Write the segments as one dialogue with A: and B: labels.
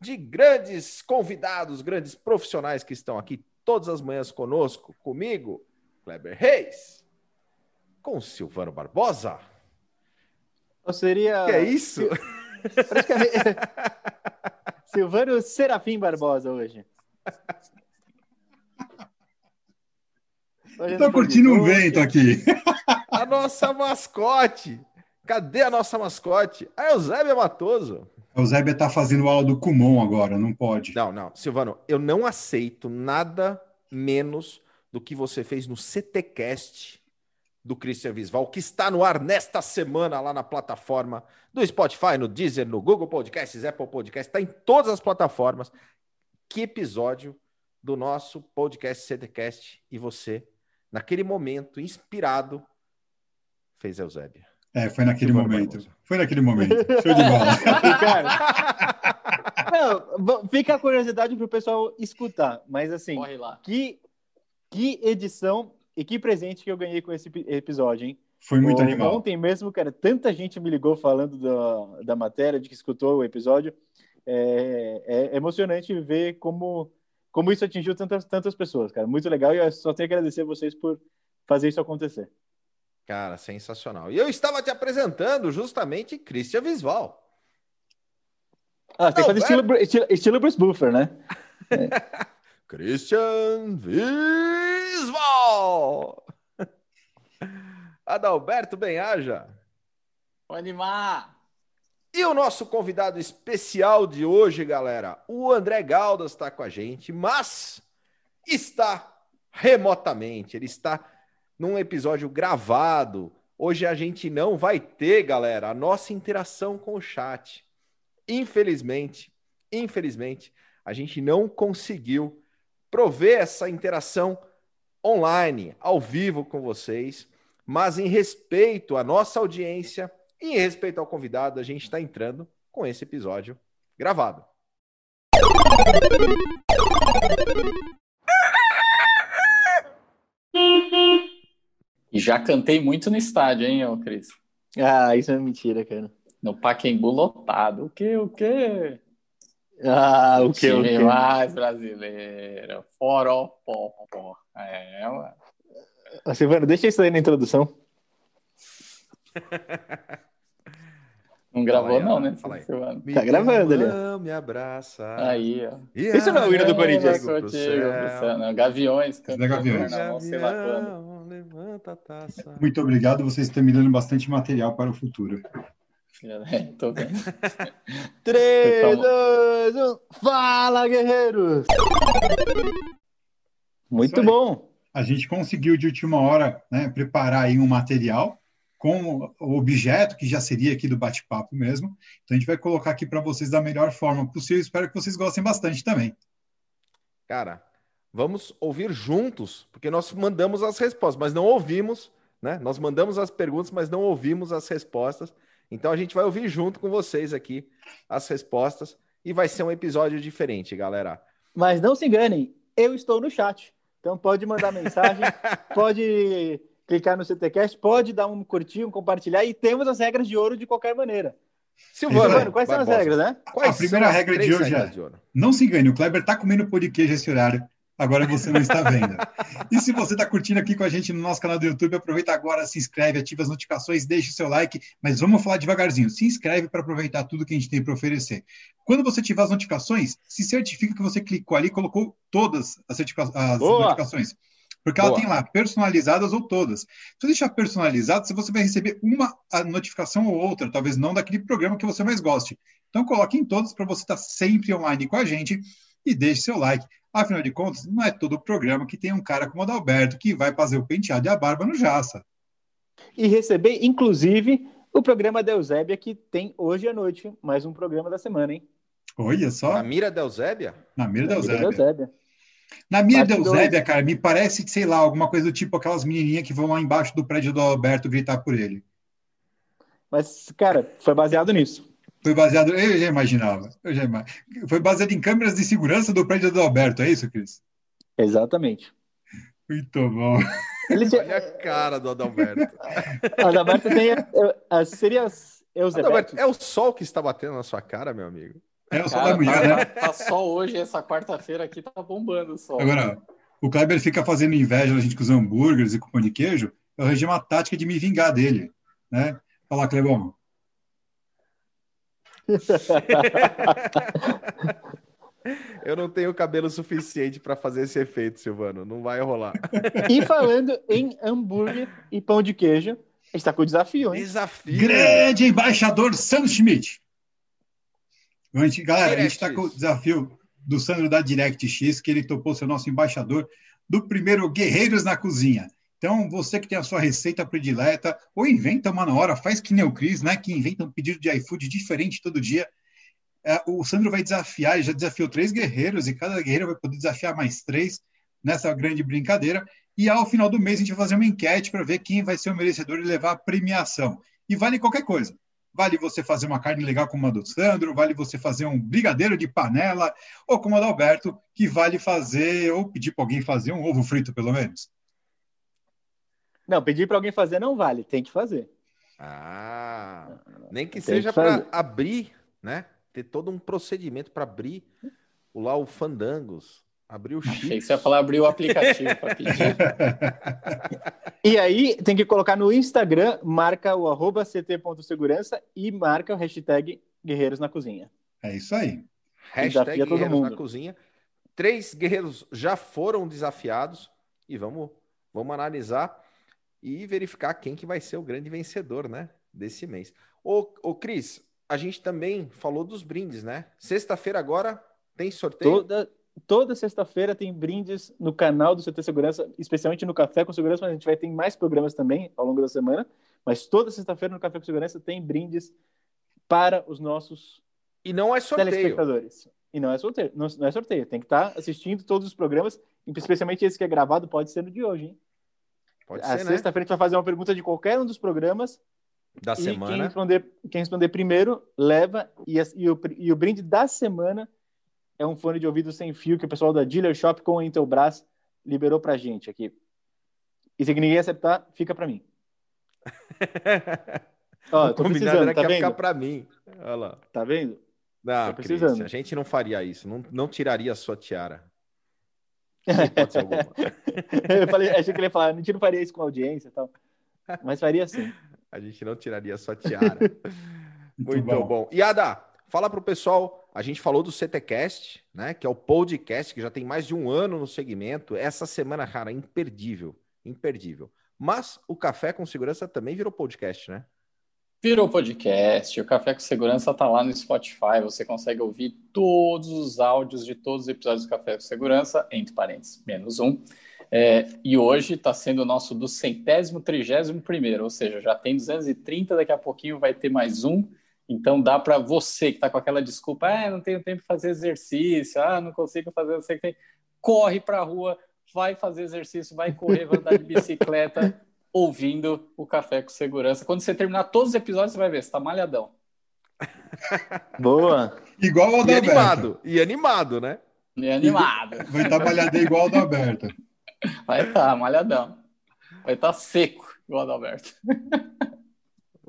A: de grandes convidados, grandes profissionais que estão aqui todas as manhãs conosco, comigo, Kleber Reis, com Silvano Barbosa.
B: Ou seria.
A: Que é isso?
B: Praticamente... Silvano Serafim Barbosa hoje.
C: hoje Tô curtindo um vento aqui.
A: A nossa mascote. Cadê a nossa mascote? A Eusébia Matoso.
C: A Eusébia tá fazendo aula do Kumon agora, não pode.
A: Não, não. Silvano, eu não aceito nada menos do que você fez no CTcast do Christian Visval, que está no ar nesta semana lá na plataforma do Spotify, no Deezer, no Google Podcasts, Apple Podcasts, está em todas as plataformas. Que episódio do nosso podcast CTcast e você, naquele momento, inspirado, fez Eusébia.
C: É, foi naquele momento. Foi naquele momento. Show de bola.
B: Não, fica a curiosidade para o pessoal escutar, mas assim, que, que edição e que presente que eu ganhei com esse episódio, hein?
C: Foi muito o, animal.
B: Ontem mesmo, cara, tanta gente me ligou falando da, da matéria, de que escutou o episódio. É, é emocionante ver como, como isso atingiu tantas, tantas pessoas, cara. Muito legal e eu só tenho que agradecer a vocês por fazer isso acontecer.
A: Cara, sensacional. E eu estava te apresentando justamente Christian Visval.
B: Ah, tem que fazer estilo, estilo, estilo Bruce Buffer, né?
A: É. Christian Visval! Adalberto Benhaja.
D: Pode animar.
A: E o nosso convidado especial de hoje, galera, o André Galdas está com a gente, mas está remotamente. Ele está num episódio gravado. Hoje a gente não vai ter, galera, a nossa interação com o chat. Infelizmente, infelizmente, a gente não conseguiu prover essa interação online, ao vivo com vocês, mas em respeito à nossa audiência e em respeito ao convidado, a gente está entrando com esse episódio gravado.
D: E já cantei muito no estádio, hein, ô Cris?
B: Ah, isso é mentira, cara.
D: No Paquembu lotado. O que, o que?
B: Ah, o, que, o que?
D: mais brasileiro. Foropó. É, mano.
B: Silvano, deixa isso aí na introdução.
D: Não gravou, aí, não, né?
B: Silvano. Tá gravando ali.
A: Me abraça.
D: Aí, ó.
B: Isso não é o hino do Corinthians.
D: Gaviões,
C: cantando. Gaviões.
A: Gavião, levanta a taça.
C: Muito obrigado, vocês estão me dando bastante material para o futuro.
D: É, tô vendo.
B: 3, 2, 1. Fala, guerreiros! Muito bom.
C: A gente conseguiu de última hora né, preparar aí um material com o objeto que já seria aqui do bate-papo mesmo. Então a gente vai colocar aqui para vocês da melhor forma possível. Espero que vocês gostem bastante também.
A: Cara, vamos ouvir juntos, porque nós mandamos as respostas, mas não ouvimos, né? Nós mandamos as perguntas, mas não ouvimos as respostas. Então a gente vai ouvir junto com vocês aqui as respostas e vai ser um episódio diferente, galera.
B: Mas não se enganem, eu estou no chat. Então pode mandar mensagem, pode clicar no CTcast, pode dar um curtir, um compartilhar e temos as regras de ouro de qualquer maneira. Silvano, quais são as regras, né?
C: Quais a primeira regra de hoje é: não se engane, o Kleber está comendo pão de queijo esse horário. Agora você não está vendo. E se você está curtindo aqui com a gente no nosso canal do YouTube, aproveita agora, se inscreve, ativa as notificações, deixe o seu like, mas vamos falar devagarzinho. Se inscreve para aproveitar tudo que a gente tem para oferecer. Quando você ativar as notificações, se certifica que você clicou ali e colocou todas as, as notificações. Porque ela Boa. tem lá personalizadas ou todas. Se você deixar personalizado, você vai receber uma notificação ou outra, talvez não daquele programa que você mais goste. Então coloque em todas para você estar tá sempre online com a gente e deixe seu like. Afinal de contas, não é todo o programa que tem um cara como o Adalberto que vai fazer o penteado e a barba no Jaça.
B: E receber, inclusive, o programa da Eusébia, que tem hoje à noite mais um programa da semana, hein?
C: Olha só.
A: Na mira da Eusébia?
C: Na mira da Eusébia. Na mira da Eusébia, cara, me parece, sei lá, alguma coisa do tipo aquelas menininhas que vão lá embaixo do prédio do Alberto gritar por ele.
B: Mas, cara, foi baseado nisso.
C: Foi baseado, eu já imaginava, eu já imaginava. Foi baseado em câmeras de segurança do prédio do Alberto, é isso, Cris?
B: Exatamente.
C: Muito bom.
A: Ele... Olha a cara do Adalberto.
B: Adalberto tem as seria
A: Adalberto, é o sol que está batendo na sua cara, meu amigo.
C: É o sol da manhã, tá, né?
D: Tá sol hoje, essa quarta-feira aqui tá bombando o sol.
C: Agora, o Kleber fica fazendo inveja da gente com os hambúrgueres e com pão de queijo. Eu arranjei uma tática de me vingar dele, né? Fala, Clebão.
A: Eu não tenho cabelo suficiente para fazer esse efeito, Silvano. Não vai rolar.
B: E falando em hambúrguer e pão de queijo, a gente está com o desafio, hein?
A: Desafio.
C: Grande embaixador Sam Schmidt. A gente, galera, a gente está com o desafio do Sandro da DirectX, que ele topou ser nosso embaixador do primeiro Guerreiros na Cozinha. Então, você que tem a sua receita predileta, ou inventa uma na hora, faz que nem o Cris, né? Que inventa um pedido de iFood diferente todo dia é, o Sandro vai desafiar, ele já desafiou três guerreiros, e cada guerreiro vai poder desafiar mais três nessa grande brincadeira. E ao final do mês a gente vai fazer uma enquete para ver quem vai ser o merecedor e levar a premiação. E vale qualquer coisa. Vale você fazer uma carne legal como a do Sandro, vale você fazer um brigadeiro de panela, ou como a do Alberto, que vale fazer, ou pedir para alguém fazer um ovo frito, pelo menos.
B: Não, pedir para alguém fazer não vale, tem que fazer.
A: Ah, nem que tem seja para abrir, né? ter todo um procedimento para abrir o, lá o Fandangos, abrir o chip.
D: Achei que você ia falar abrir o aplicativo para pedir.
B: e aí tem que colocar no Instagram, marca o arroba ct.segurança e marca o hashtag Guerreiros na Cozinha.
C: É isso aí.
A: Hashtag Guerreiros na Cozinha. Três guerreiros já foram desafiados e vamos, vamos analisar e verificar quem que vai ser o grande vencedor, né, desse mês. Ô, ô Cris, a gente também falou dos brindes, né? Sexta-feira agora tem sorteio?
B: Toda, toda sexta-feira tem brindes no canal do CT Segurança, especialmente no Café com Segurança, mas a gente vai ter mais programas também ao longo da semana. Mas toda sexta-feira no Café com Segurança tem brindes para os nossos
A: e não é sorteio.
B: telespectadores. E não é sorteio, não, não é sorteio. Tem que estar assistindo todos os programas, especialmente esse que é gravado, pode ser no de hoje, hein?
A: Pode a ser,
B: né? Sexta-feira a gente vai fazer uma pergunta de qualquer um dos programas
A: da semana.
B: Quem responder, quem responder primeiro leva. E, e, o, e o brinde da semana é um fone de ouvido sem fio que o pessoal da Dealer Shop com a Intelbras liberou pra gente aqui. E se ninguém acertar, fica pra mim.
A: Ó, tô precisando, era tá que vendo? ficar pra mim. Olha lá.
B: Tá vendo?
A: Não, Cris, a gente não faria isso. Não, não tiraria a sua tiara.
B: eu falei, achei que ele ia falar, a gente não faria isso com a audiência e tal. Mas faria sim.
A: A gente não tiraria sua tiara. Muito, Muito bom. bom. E Ada, fala para o pessoal. A gente falou do CTcast, né? Que é o podcast que já tem mais de um ano no segmento. Essa semana, cara, imperdível, imperdível. Mas o Café com Segurança também virou podcast, né?
D: Virou podcast. O Café com Segurança tá lá no Spotify. Você consegue ouvir todos os áudios de todos os episódios do Café com Segurança, entre parênteses, menos um. É, e hoje está sendo o nosso do centésimo, trigésimo primeiro, ou seja, já tem 230, daqui a pouquinho vai ter mais um. Então dá para você que está com aquela desculpa, ah, não tenho tempo de fazer exercício, ah, não consigo fazer, não sei o que tem. Corre para a rua, vai fazer exercício, vai correr, vai andar de bicicleta, ouvindo o Café com Segurança. Quando você terminar todos os episódios, você vai ver, você está malhadão.
B: Boa!
C: Igual ao
A: da E animado, e animado, né?
D: E animado.
C: Vai estar malhadão igual ao da Alberto.
D: Vai estar tá, malhadão. Vai estar tá seco, igual o Alberto.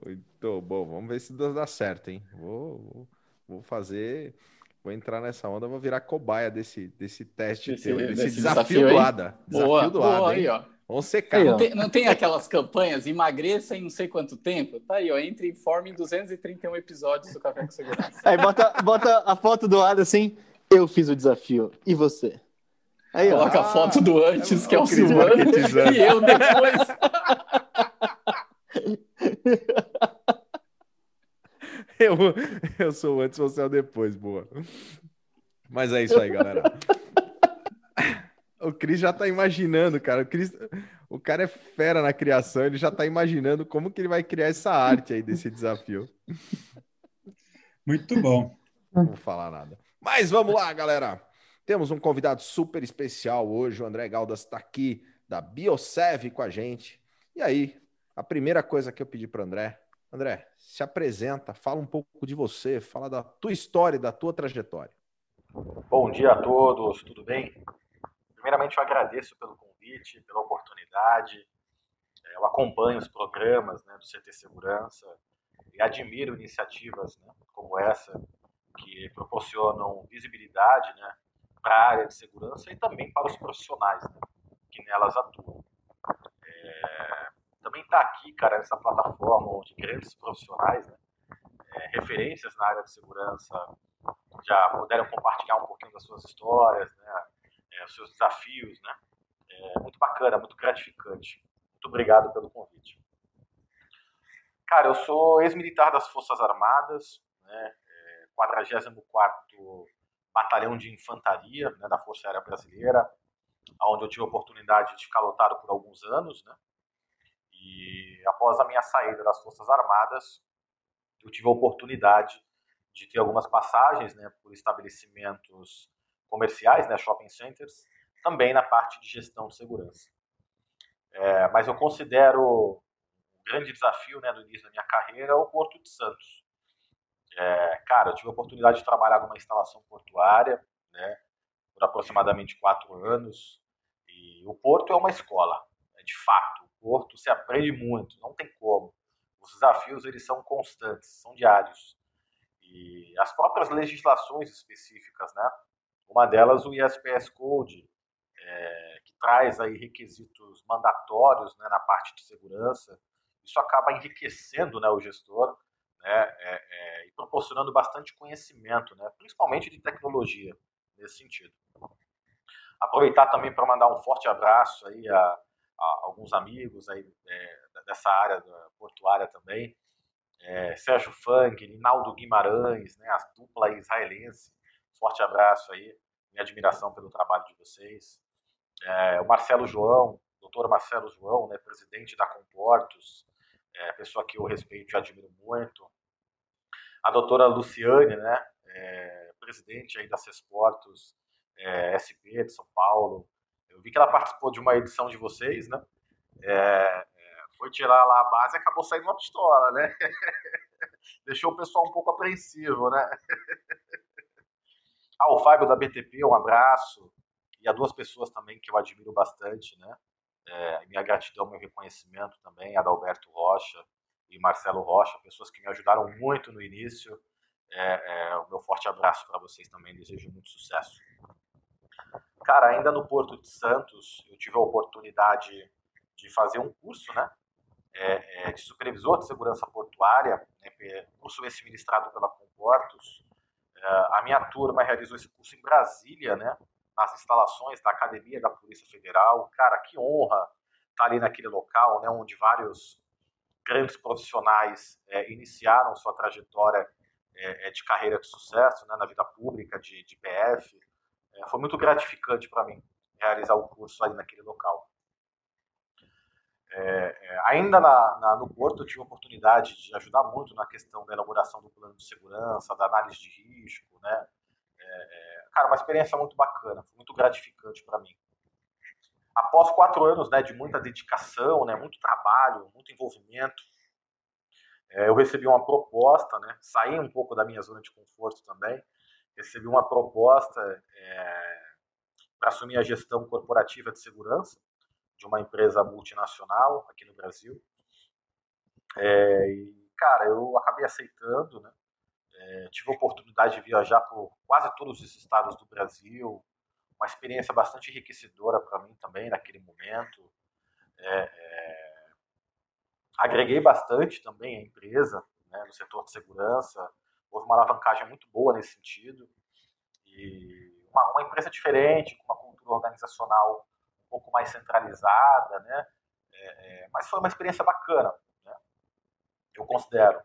A: Muito bom. Vamos ver se dá certo, hein? Vou, vou, vou, fazer. Vou entrar nessa onda, vou virar cobaia desse, desse teste, desse, teu, desse, desse desafio, desafio do ADA.
D: Desafio boa, do ADA. Boa, aí, ó.
A: Vamos secar.
D: Não tem, não tem, aquelas campanhas, emagreça em não sei quanto tempo? Tá aí, ó. Entre e em 231 episódios do Café com Segurança.
B: Aí bota, bota a foto do ADA assim. Eu fiz o desafio. E você?
D: Aí, Coloca ah, a foto do antes, é, que é o Silvano, e eu depois.
A: eu, eu sou o antes, você é o depois, boa. Mas é isso aí, galera. O Cris já tá imaginando, cara. O, Chris, o cara é fera na criação, ele já tá imaginando como que ele vai criar essa arte aí desse desafio.
C: Muito bom.
A: Não vou falar nada. Mas vamos lá, galera. Temos um convidado super especial hoje. O André Galdas está aqui da Biosev com a gente. E aí, a primeira coisa que eu pedi para o André, André, se apresenta, fala um pouco de você, fala da tua história, da tua trajetória.
E: Bom dia a todos, tudo bem? Primeiramente, eu agradeço pelo convite, pela oportunidade. É, eu acompanho os programas né, do CT Segurança e admiro iniciativas né, como essa, que proporcionam visibilidade né, para a área de segurança e também para os profissionais né, que nelas atuam. É, também está aqui, cara, nessa plataforma onde grandes profissionais, né, é, referências na área de segurança, já puderam compartilhar um pouquinho das suas histórias, né, é, os seus desafios, né? É muito bacana, muito gratificante. Muito obrigado pelo convite. Cara, eu sou ex-militar das Forças Armadas, né, 44º Batalhão de Infantaria né, da Força Aérea Brasileira, onde eu tive a oportunidade de ficar lotado por alguns anos, né? E após a minha saída das Forças Armadas, eu tive a oportunidade de ter algumas passagens, né, por estabelecimentos comerciais, né, shopping centers, também na parte de gestão de segurança. É, mas eu considero um grande desafio né, do início da minha carreira o Porto de Santos. É, cara, eu tive a oportunidade de trabalhar numa instalação portuária né, por aproximadamente quatro anos. E o Porto é uma escola, é de fato. O Porto se aprende muito, não tem como. Os desafios eles são constantes, são diários. E as próprias legislações específicas, né? Uma delas o ISPS Code, é, que traz aí requisitos mandatórios né, na parte de segurança. Isso acaba enriquecendo né, o gestor né, é, é, e proporcionando bastante conhecimento, né, principalmente de tecnologia, nesse sentido. Aproveitar também para mandar um forte abraço aí a, a alguns amigos aí, dessa área portuária também, é, Sérgio Fang, Linaldo Guimarães, né, a dupla israelense, forte abraço aí, minha admiração pelo trabalho de vocês. É, o Marcelo João, doutor Marcelo João, né, presidente da Comportos, é, pessoa que eu respeito e admiro muito. A doutora Luciane, né, é, presidente aí da Cesportos é, SP de São Paulo. Eu vi que ela participou de uma edição de vocês, né? É, é, foi tirar lá a base e acabou saindo uma pistola, né? Deixou o pessoal um pouco apreensivo, né? Ah, o Fábio da BTP, um abraço. E a duas pessoas também que eu admiro bastante, né? É, minha gratidão, meu reconhecimento também, Adalberto Rocha e Marcelo Rocha, pessoas que me ajudaram muito no início. É, é, o meu forte abraço para vocês também, desejo muito sucesso. Cara, ainda no Porto de Santos, eu tive a oportunidade de fazer um curso, né? É, é, de supervisor de segurança portuária, né, curso esse ministrado pela Comportos, a minha turma realizou esse curso em Brasília, né? Nas instalações da Academia da Polícia Federal. Cara, que honra estar ali naquele local, né? Onde vários grandes profissionais é, iniciaram sua trajetória é de carreira de sucesso, né? Na vida pública, de, de PF. É, foi muito gratificante para mim realizar o curso ali naquele local. É, é, ainda na, na, no Porto, eu tive a oportunidade de ajudar muito na questão da elaboração do plano de segurança, da análise de risco, né? É, é cara, uma experiência muito bacana, muito gratificante para mim. Após quatro anos né, de muita dedicação, né, muito trabalho, muito envolvimento, é, eu recebi uma proposta, né, saí um pouco da minha zona de conforto também, recebi uma proposta é, para assumir a gestão corporativa de segurança de uma empresa multinacional aqui no Brasil. É, e, cara, eu acabei aceitando, né? É, tive a oportunidade de viajar por quase todos os estados do Brasil, uma experiência bastante enriquecedora para mim também naquele momento. É, é, agreguei bastante também a empresa né, no setor de segurança, houve uma alavancagem muito boa nesse sentido. E uma, uma empresa diferente, com uma cultura organizacional pouco mais centralizada, né? É, é, mas foi uma experiência bacana, né? eu considero.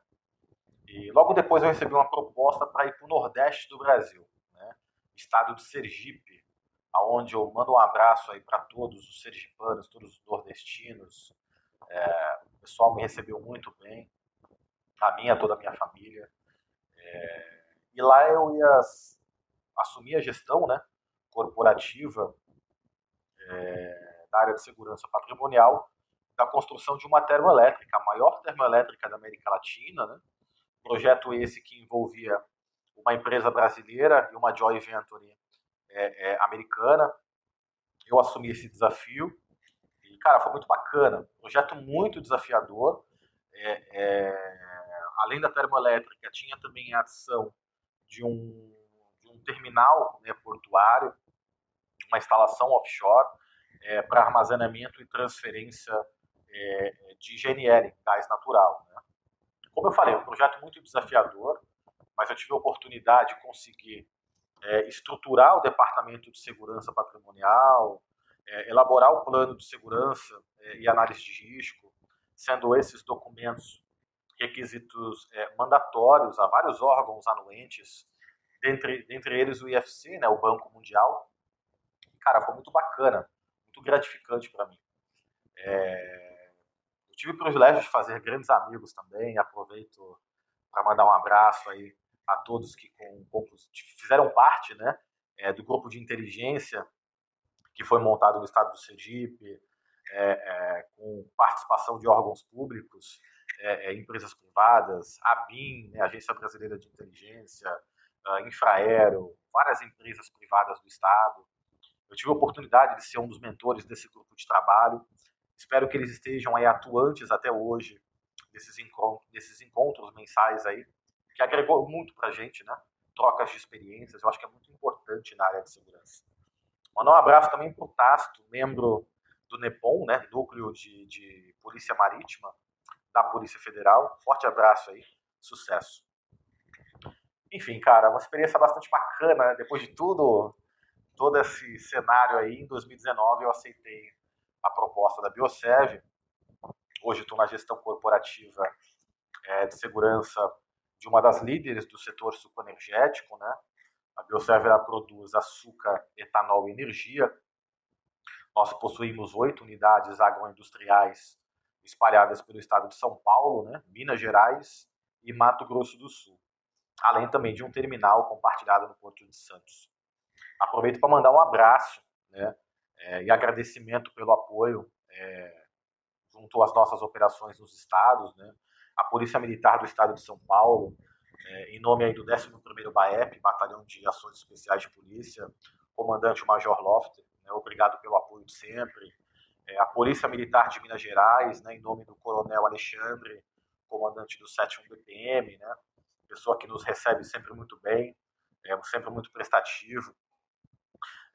E: E logo depois eu recebi uma proposta para ir para o Nordeste do Brasil, né? estado de Sergipe, aonde eu mando um abraço aí para todos os sergipanos, todos os nordestinos. É, o pessoal me recebeu muito bem, a minha, toda a minha família. É, e lá eu ia assumi a gestão né, corporativa é, da área de segurança patrimonial da construção de uma termoelétrica, a maior termoelétrica da América Latina, né? projeto esse que envolvia uma empresa brasileira e uma joint venture é, é, americana. Eu assumi esse desafio e, cara, foi muito bacana. Projeto muito desafiador. É, é além da termoelétrica, tinha também a ação de um, de um terminal né, portuário, uma instalação offshore é, para armazenamento e transferência é, de GNL, gás natural. Né? Como eu falei, é um projeto muito desafiador, mas eu tive a oportunidade de conseguir é, estruturar o departamento de segurança patrimonial, é, elaborar o plano de segurança é, e análise de risco, sendo esses documentos requisitos é, mandatórios a vários órgãos anuentes, dentre, dentre eles o IFC, né, o Banco Mundial. Cara, foi muito bacana, muito gratificante para mim. É, eu tive o privilégio de fazer grandes amigos também, aproveito para mandar um abraço aí a todos que com, com, fizeram parte né, é, do grupo de inteligência que foi montado no estado do Sergipe, é, é, com participação de órgãos públicos, é, é, empresas privadas, a BIM, né, Agência Brasileira de Inteligência, a Infraero, várias empresas privadas do estado. Eu tive a oportunidade de ser um dos mentores desse grupo de trabalho. Espero que eles estejam aí atuantes até hoje desses encontros, desses encontros mensais aí que agregou muito para a gente, né? Trocas de experiências, eu acho que é muito importante na área de segurança. Mandar um abraço também para o Tasto, membro do NEPOM, né? Núcleo de, de Polícia Marítima da Polícia Federal. Forte abraço aí, sucesso. Enfim, cara, uma experiência bastante bacana, né? depois de tudo, todo esse cenário aí, em 2019 eu aceitei a proposta da Biosev. Hoje estou na gestão corporativa é, de segurança de uma das líderes do setor sucoenergético, né? A Bioserva produz açúcar, etanol e energia. Nós possuímos oito unidades agroindustriais espalhadas pelo estado de São Paulo, né? Minas Gerais e Mato Grosso do Sul. Além também de um terminal compartilhado no Porto de Santos. Aproveito para mandar um abraço né? É, e agradecimento pelo apoio é, junto às nossas operações nos estados, né? a Polícia Militar do Estado de São Paulo, é, em nome aí do 11º BAEP, Batalhão de Ações Especiais de Polícia, comandante Major Lofter, né, obrigado pelo apoio de sempre. É, a Polícia Militar de Minas Gerais, né, em nome do Coronel Alexandre, comandante do 7 BPM, né, pessoa que nos recebe sempre muito bem, é, sempre muito prestativo.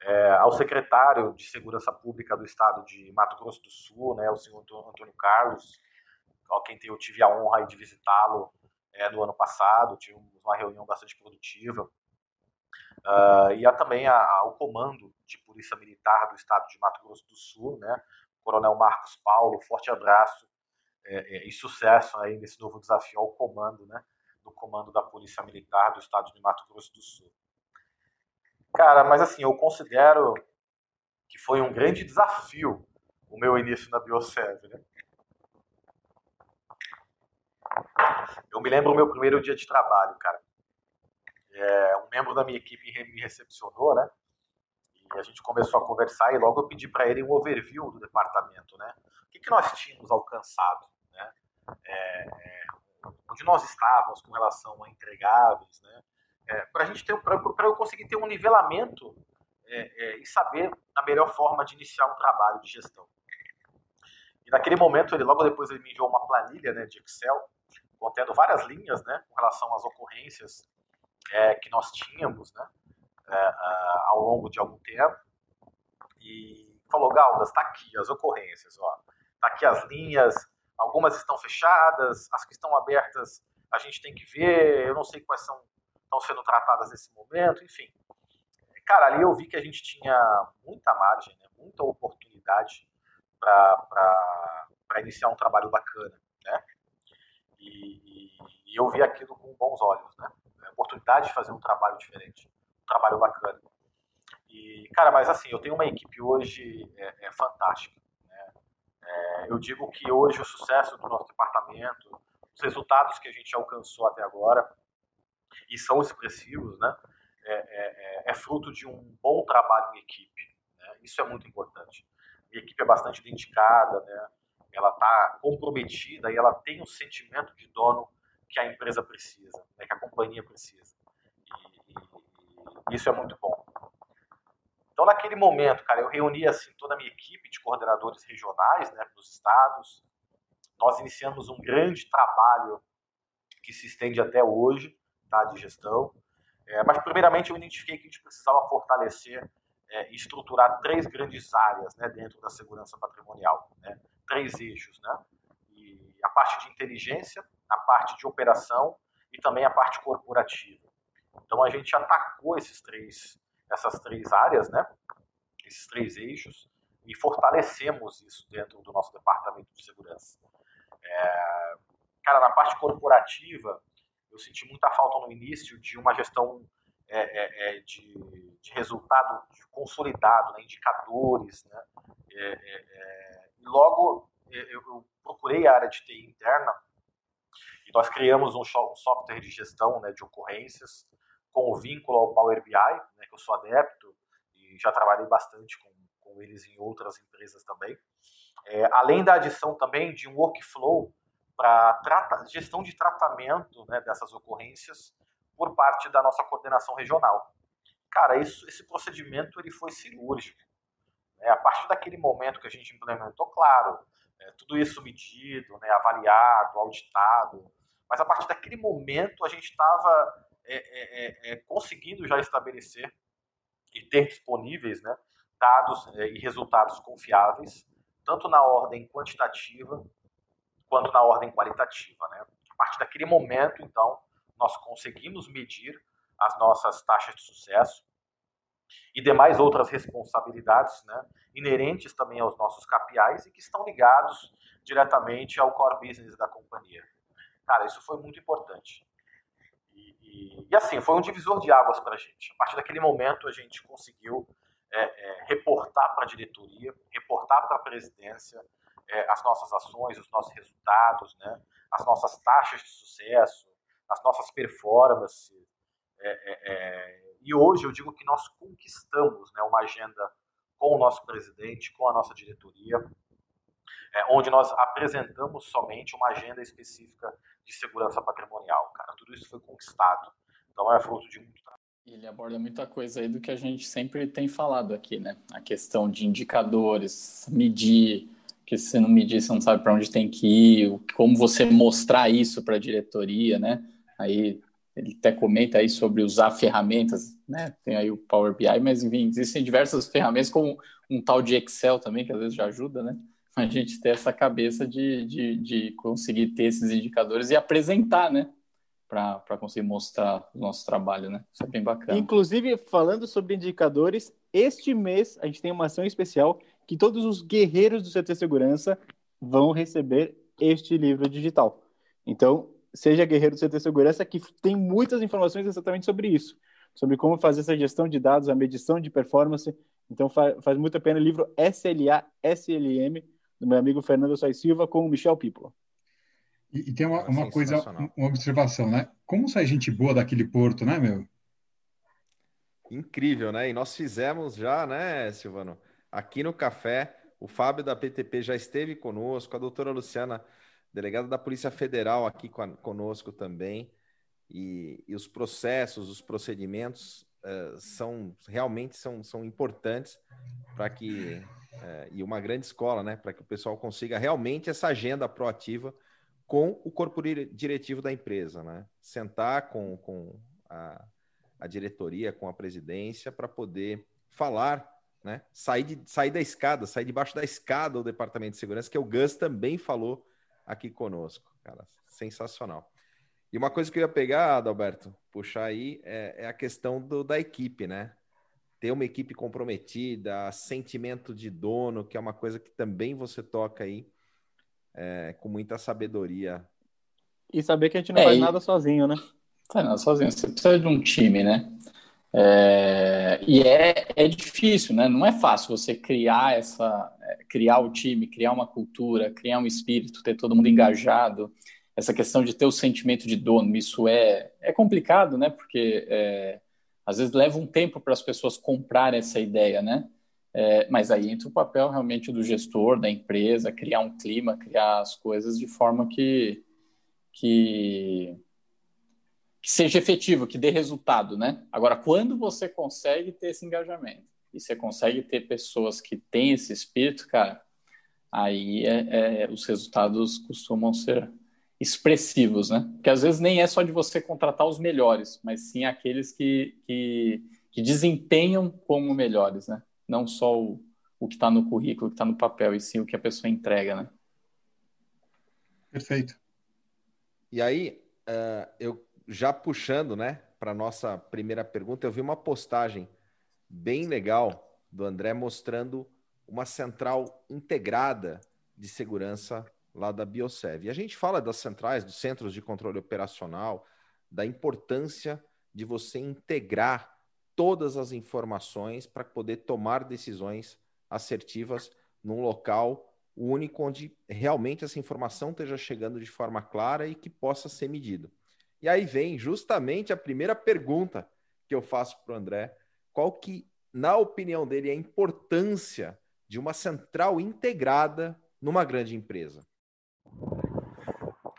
E: É, ao secretário de Segurança Pública do Estado de Mato Grosso do Sul, né, o senhor Antônio Carlos, quem eu tive a honra de visitá-lo é, no ano passado, tive uma reunião bastante produtiva. Uh, e há também a, a, o comando de Polícia Militar do Estado de Mato Grosso do Sul, né? Coronel Marcos Paulo, forte abraço é, é, e sucesso aí nesse novo desafio ao comando, né? Do comando da Polícia Militar do Estado de Mato Grosso do Sul. Cara, mas assim, eu considero que foi um grande desafio o meu início na Biosev, né? Eu me lembro o meu primeiro dia de trabalho, cara. É, um membro da minha equipe me recepcionou, né? E a gente começou a conversar e logo eu pedi para ele um overview do departamento, né? O que, que nós tínhamos alcançado, né? É, é, onde nós estávamos com relação a entregáveis, né? É, para a gente ter, para eu conseguir ter um nivelamento é, é, e saber a melhor forma de iniciar um trabalho de gestão. E naquele momento, ele logo depois ele me enviou uma planilha né, de Excel contendo várias linhas né, com relação às ocorrências é, que nós tínhamos né, é, é ao longo de algum tempo. E falou, Galdas, está aqui as ocorrências. Está aqui as linhas, algumas estão fechadas, as que estão abertas a gente tem que ver, eu não sei quais são estão sendo tratadas nesse momento, enfim. Cara, ali eu vi que a gente tinha muita margem, né, muita oportunidade para iniciar um trabalho bacana, né? E, e, eu vi aquilo com bons olhos, né? A oportunidade de fazer um trabalho diferente, um trabalho bacana. E, cara, mas assim, eu tenho uma equipe hoje é, é fantástica. Né? É, eu digo que hoje o sucesso do nosso departamento, os resultados que a gente alcançou até agora, e são expressivos, né? é, é, é fruto de um bom trabalho em equipe. Né? Isso é muito importante. A equipe é bastante dedicada, né? ela está comprometida e ela tem o sentimento de dono que a empresa precisa, né? que a companhia precisa. E, e isso é muito bom. Então, naquele momento, cara, eu reuni assim, toda a minha equipe de coordenadores regionais né, dos estados. Nós iniciamos um grande trabalho que se estende até hoje, tá, de gestão. É, mas, primeiramente, eu identifiquei que a gente precisava fortalecer é, e estruturar três grandes áreas né, dentro da segurança patrimonial. Né? Três eixos. Né? E a parte de inteligência, a parte de operação e também a parte corporativa. Então, a gente atacou esses três, essas três áreas, né? esses três eixos, e fortalecemos isso dentro do nosso departamento de segurança. É, cara, na parte corporativa, eu senti muita falta no início de uma gestão é, é, é de, de, resultado consolidado, né, indicadores. Né, é, é, e logo eu, eu, procurei a área de TI interna e nós criamos um, software de gestão né, de ocorrências com o vínculo ao Power BI, né, que eu sou adepto e já trabalhei bastante com, com eles em outras empresas também. além da adição também de um workflow para gestão de tratamento né, dessas ocorrências por parte da nossa coordenação regional. Cara, isso, esse procedimento ele foi cirúrgico. Né? A partir daquele momento que a gente implementou, claro, é, tudo isso medido, né, avaliado, auditado, mas a partir daquele momento a gente estava é, é, é, é, conseguindo já estabelecer e ter disponíveis né, dados é, e resultados confiáveis, tanto na ordem quantitativa quanto na ordem qualitativa. Né? A partir daquele momento, então, nós conseguimos medir as nossas taxas de sucesso e demais outras responsabilidades né, inerentes também aos nossos KPIs e que estão ligados diretamente ao core business da companhia. Cara, isso foi muito importante. E, e, e assim, foi um divisor de águas para a gente. A partir daquele momento, a gente conseguiu é, é, reportar para a diretoria, reportar para a presidência, é, as nossas ações, os nossos resultados, né? as nossas taxas de sucesso, as nossas performances. É, é, é, e hoje eu digo que nós conquistamos né, uma agenda com o nosso presidente, com a nossa diretoria, é, onde nós apresentamos somente uma agenda específica de segurança patrimonial. Cara, tudo isso foi conquistado. Então é fruto de muito trabalho.
D: Ele aborda muita coisa aí do que a gente sempre tem falado aqui, né? A questão de indicadores, medir, porque se você não medir, você não sabe para onde tem que ir, como você mostrar isso para a diretoria, né? Aí ele até comenta aí sobre usar ferramentas, né? Tem aí o Power BI, mas enfim, existem diversas ferramentas, como um tal de Excel também, que às vezes já ajuda, né? A gente ter essa cabeça de, de, de conseguir ter esses indicadores e apresentar, né? Para conseguir mostrar o nosso trabalho, né? Isso é bem bacana.
B: Inclusive, falando sobre indicadores, este mês a gente tem uma ação especial que todos os guerreiros do CT Segurança vão receber este livro digital. Então, seja guerreiro do CT Segurança, que tem muitas informações exatamente sobre isso, sobre como fazer essa gestão de dados, a medição de performance. Então, faz, faz muito a pena o livro SLA SLM, do meu amigo Fernando Sois Silva, com o Michel Pipo.
C: E, e, tem uma, uma coisa, uma observação, né? Como sai gente boa daquele porto, né, meu?
A: Incrível, né? E nós fizemos já, né, Silvano? Aqui no café. O Fábio da PTP já esteve conosco, a doutora Luciana, delegada da Polícia Federal, aqui conosco também. E, e os processos, os procedimentos uh, são realmente são, são importantes para que uh, e uma grande escola, né, para que o pessoal consiga realmente essa agenda proativa com o corpo diretivo da empresa, né? Sentar com, com a, a diretoria, com a presidência, para poder falar né? Sair, de, sair da escada, sair debaixo da escada o departamento de segurança, que o Gus também falou aqui conosco, cara. Sensacional. E uma coisa que eu ia pegar, Adalberto, puxar aí, é, é a questão do, da equipe, né? Ter uma equipe comprometida, sentimento de dono, que é uma coisa que também você toca aí é, com muita sabedoria.
B: E saber que a gente não é, faz e... nada sozinho, né?
D: Não faz nada sozinho. Você precisa de um time, né? É, e é, é difícil, né? Não é fácil você criar essa, é, criar o time, criar uma cultura, criar um espírito, ter todo mundo engajado. Essa questão de ter o sentimento de dono, isso é, é complicado, né? Porque é, às vezes leva um tempo para as pessoas comprarem essa ideia, né? É, mas aí entra o papel realmente do gestor, da empresa, criar um clima, criar as coisas de forma que, que, que seja efetivo, que dê resultado, né? Agora, quando você consegue ter esse engajamento e você consegue ter pessoas que têm esse espírito, cara, aí é, é, os resultados costumam ser expressivos, né? Porque às vezes nem é só de você contratar os melhores, mas sim aqueles que, que, que desempenham como melhores, né? Não só o, o que está no currículo, o que está no papel, e sim o que a pessoa entrega, né?
C: Perfeito.
A: E aí, uh, eu já puxando, né, para nossa primeira pergunta, eu vi uma postagem bem legal do André mostrando uma central integrada de segurança lá da Biosev. E a gente fala das centrais, dos centros de controle operacional, da importância de você integrar todas as informações para poder tomar decisões assertivas num local único onde realmente essa informação esteja chegando de forma clara e que possa ser medido. E aí vem justamente a primeira pergunta que eu faço para o André: qual que, na opinião dele, é a importância de uma central integrada numa grande empresa?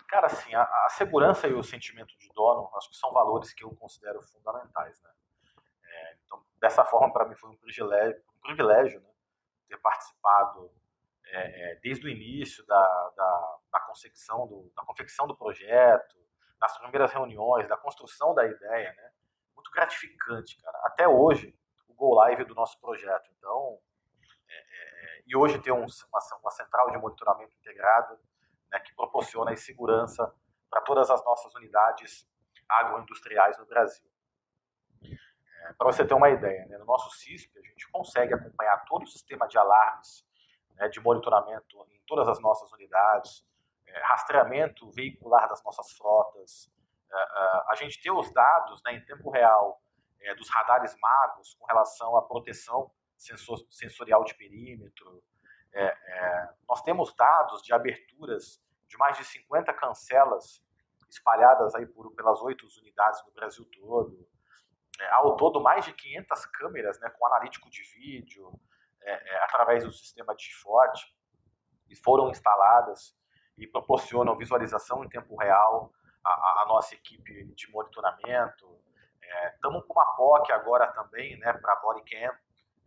E: Cara, assim, a, a segurança e o sentimento de dono, acho que são valores que eu considero fundamentais, né? É, então, dessa forma, para mim foi um privilégio, um privilégio né, ter participado é, é, desde o início da, da, da, do, da confecção do projeto, das primeiras reuniões, da construção da ideia, né? Muito gratificante, cara. Até hoje, o Go Live do nosso projeto. Então, é, é, é, e hoje ter um, uma, uma, central de monitoramento integrado né, que proporciona segurança para todas as nossas unidades agroindustriais no Brasil. É, para você ter uma ideia, né, no nosso CISP a gente consegue acompanhar todo o sistema de alarmes né, de monitoramento em todas as nossas unidades, rastreamento veicular das nossas frotas, é, é a gente ter os dados né, em tempo real dos radares magos com relação à proteção sensor, sensorial de perímetro. Nós temos dados de aberturas de mais de 50 cancelas espalhadas aí por, pelas oito unidades do Brasil todo. É, ao todo, mais de 500 câmeras né, com analítico de vídeo, é, é, através do sistema de forte, e foram instaladas e proporcionam visualização em tempo real à, nossa equipe de monitoramento. Estamos é, com uma POC agora também né, para bodycam,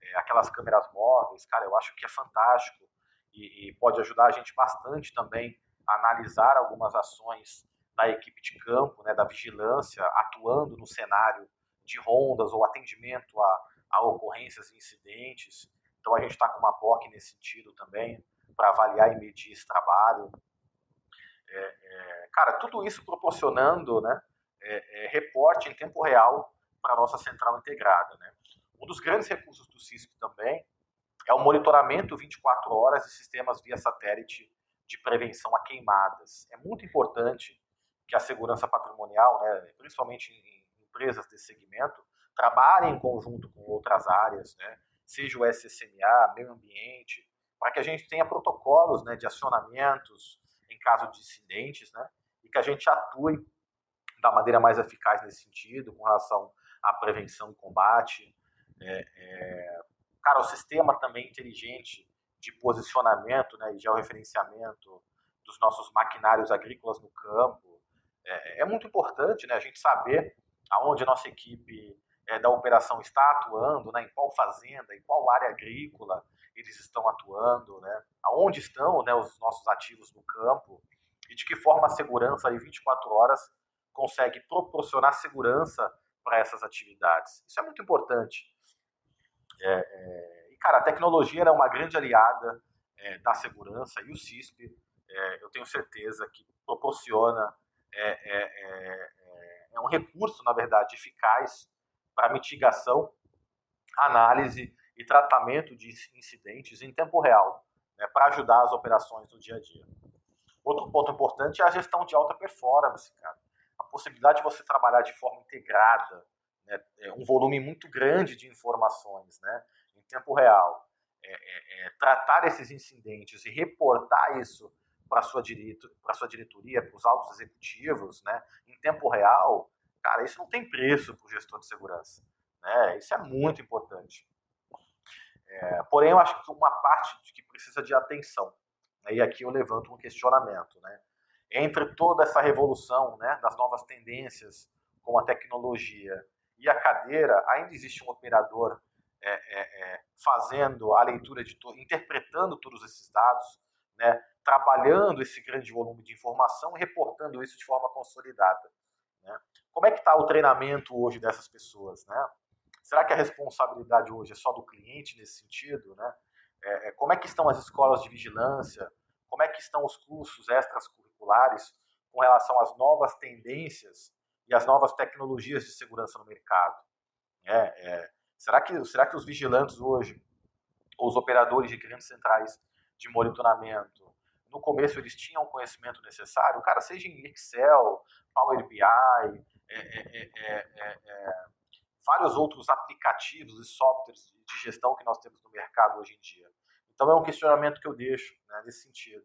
E: é, aquelas câmeras móveis, cara, eu acho que é fantástico e, e, pode ajudar a gente bastante também a analisar algumas ações da equipe de campo, né, da vigilância, atuando no cenário de rondas ou atendimento a, a ocorrências e incidentes. Então a gente está com uma POC nesse sentido também, para avaliar e medir esse trabalho. É, é, cara, tudo isso proporcionando né, é, reporte em tempo real para a nossa central integrada. Né? Um dos grandes recursos do CISP também é o monitoramento 24 horas de sistemas via satélite de prevenção a queimadas. É muito importante que a segurança patrimonial, né, principalmente em empresas desse segmento, trabalhem em conjunto com outras áreas, né, seja o SSMA, meio ambiente, para que a gente tenha protocolos né, de acionamentos em caso de incidentes, né, e que a gente atue da maneira mais eficaz nesse sentido, com relação à prevenção e combate. É, é, cara, o sistema também inteligente de posicionamento né, e georreferenciamento dos nossos maquinários agrícolas no campo. É, é muito importante né, a gente saber aonde a nossa equipe é, da operação está atuando, né, em qual fazenda, em qual área agrícola eles estão atuando, né, aonde estão né, os nossos ativos no campo e de que forma a segurança aí 24 horas consegue proporcionar segurança para essas atividades. Isso é muito importante. É, é, e, cara, a tecnologia é uma grande aliada é, da segurança e o CISP, é, eu tenho certeza que proporciona é, é, é, um recurso, na verdade, eficaz para mitigação, análise e tratamento de incidentes em tempo real, né, para ajudar as operações do dia a dia. Outro ponto importante é a gestão de alta performance, cara. A possibilidade de você trabalhar de forma integrada, né, é um volume muito grande de informações né, em tempo real. É, é, é tratar esses incidentes e reportar isso para sua, direto, sua diretoria, para os altos executivos, né, em tempo real, cara, isso não tem preço para o gestor de segurança. Né? Isso é muito importante. É, porém, eu acho que uma parte que precisa de atenção, né? e aqui eu levanto um questionamento, né? entre toda essa revolução né, das novas tendências com a tecnologia e a cadeira, ainda existe um operador é, é, é fazendo a leitura de interpretando todos esses dados, né, trabalhando esse grande volume de informação e reportando isso de forma consolidada. Né? Como é que está o treinamento hoje dessas pessoas? Né? Será que a responsabilidade hoje é só do cliente nesse sentido? Né? É, é como é que estão as escolas de vigilância? Como é que estão os cursos extras curriculares com relação às novas tendências e às novas tecnologias de segurança no mercado? É, é, será, que, será que os vigilantes hoje, ou os operadores de clientes centrais de monitoramento, no começo eles tinham o conhecimento necessário? Cara, seja em Excel, Power BI, é, é, é, vários outros aplicativos e softwares de gestão que nós temos no mercado hoje em dia. Então é um questionamento que eu deixo né, nesse sentido.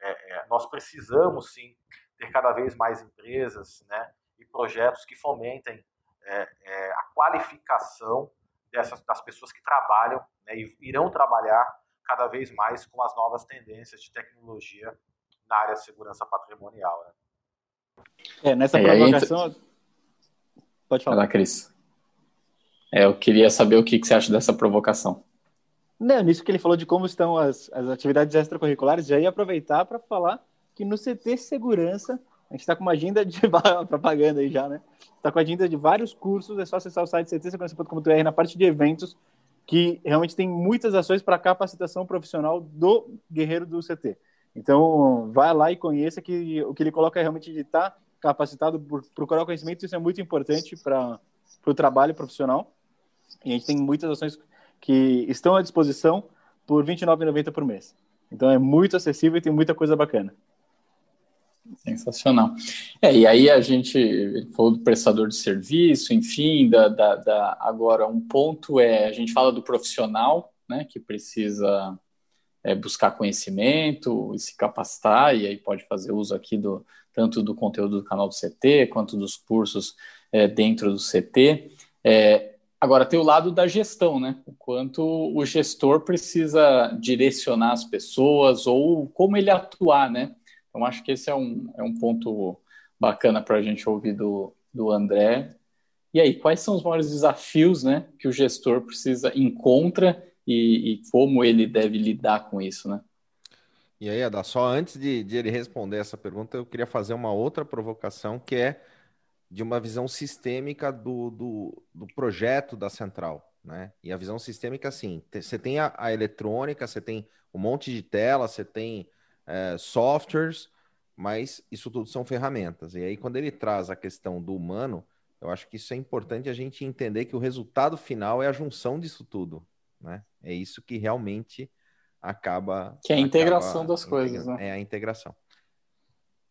E: É, é, nós precisamos sim ter cada vez mais empresas né, e projetos que fomentem é, é, a qualificação dessas, das pessoas que trabalham né, e irão trabalhar cada vez mais com as novas tendências de tecnologia na área de segurança patrimonial. Né?
B: É, nessa provocação. Pode falar. Vai lá,
D: Cris. É, eu queria saber o que, que você acha dessa provocação.
B: Não, nisso que ele falou de como estão as, as atividades extracurriculares, já ia aproveitar para falar que no CT Segurança, a gente está com uma agenda de propaganda aí já, né? Está com a agenda de vários cursos, é só acessar o site ctsegurança.com.br na parte de eventos, que realmente tem muitas ações para capacitação profissional do guerreiro do CT. Então, vai lá e conheça que o que ele coloca é realmente de estar tá capacitado por procurar conhecimento, isso é muito importante para o trabalho profissional. E a gente tem muitas ações que estão à disposição por R$ 29,90 por mês. Então é muito acessível e tem muita coisa bacana.
D: Sensacional. É, e aí a gente falou do prestador de serviço, enfim, da, da, da, agora um ponto é a gente fala do profissional, né, que precisa é, buscar conhecimento e se capacitar, e aí pode fazer uso aqui do tanto do conteúdo do canal do CT quanto dos cursos é, dentro do CT. É, Agora tem o lado da gestão, né? O quanto o gestor precisa direcionar as pessoas ou como ele atuar, né? Então acho que esse é um, é um ponto bacana para a gente ouvir do, do André. E aí, quais são os maiores desafios né, que o gestor precisa encontra e, e como ele deve lidar com isso, né?
A: E aí, Ada, só antes de, de ele responder essa pergunta, eu queria fazer uma outra provocação que é de uma visão sistêmica do, do, do, projeto da central. Né? E a visão sistêmica, assim, você tem a, a, eletrônica, você tem um monte de tela, você tem é, softwares, mas isso tudo são ferramentas. E aí, quando ele traz a questão do humano, eu acho que isso é importante a gente entender que o resultado final é a junção disso tudo. Né? É isso que realmente acaba.
D: Que é a integração das coisas, né?
A: É a integração.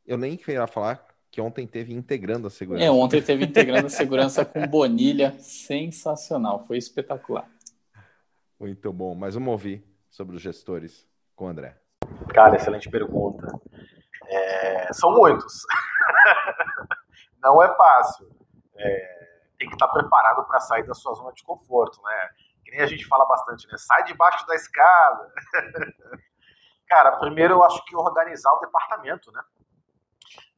A: Eu nem queria falar que ontem teve integrando a segurança.
D: É, ontem teve integrando a segurança com Bonilha, sensacional, foi espetacular.
A: Muito bom, mas vamos ouvir sobre os gestores com o André.
E: Cara, excelente pergunta. É, são muitos. Não é fácil. É, tem que estar preparado para sair da sua zona de conforto, né? Que nem a gente fala bastante, né? Sai debaixo da escada. Cara, primeiro eu acho que organizar o departamento, né?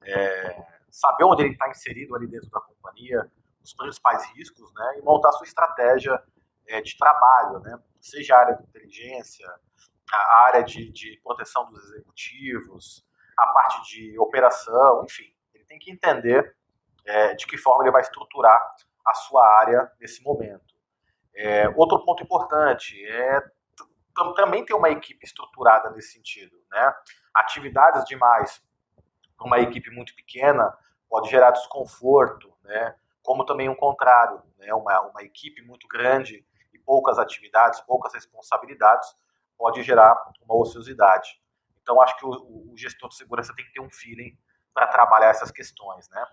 E: É, saber onde ele está inserido ali dentro da companhia, os principais riscos, né, e montar sua estratégia é, de trabalho, né, seja a área de inteligência, a área de, de proteção dos executivos, a parte de operação, enfim, ele tem que entender é, de que forma ele vai estruturar a sua área nesse momento. É, outro ponto importante é também ter uma equipe estruturada nesse sentido, né? Atividades demais uma equipe muito pequena pode gerar desconforto, né? Como também o um contrário, né? Uma, uma equipe muito grande e poucas atividades, poucas responsabilidades pode gerar uma ociosidade. Então, acho que o, o gestor de segurança tem que ter um feeling para trabalhar essas questões, né?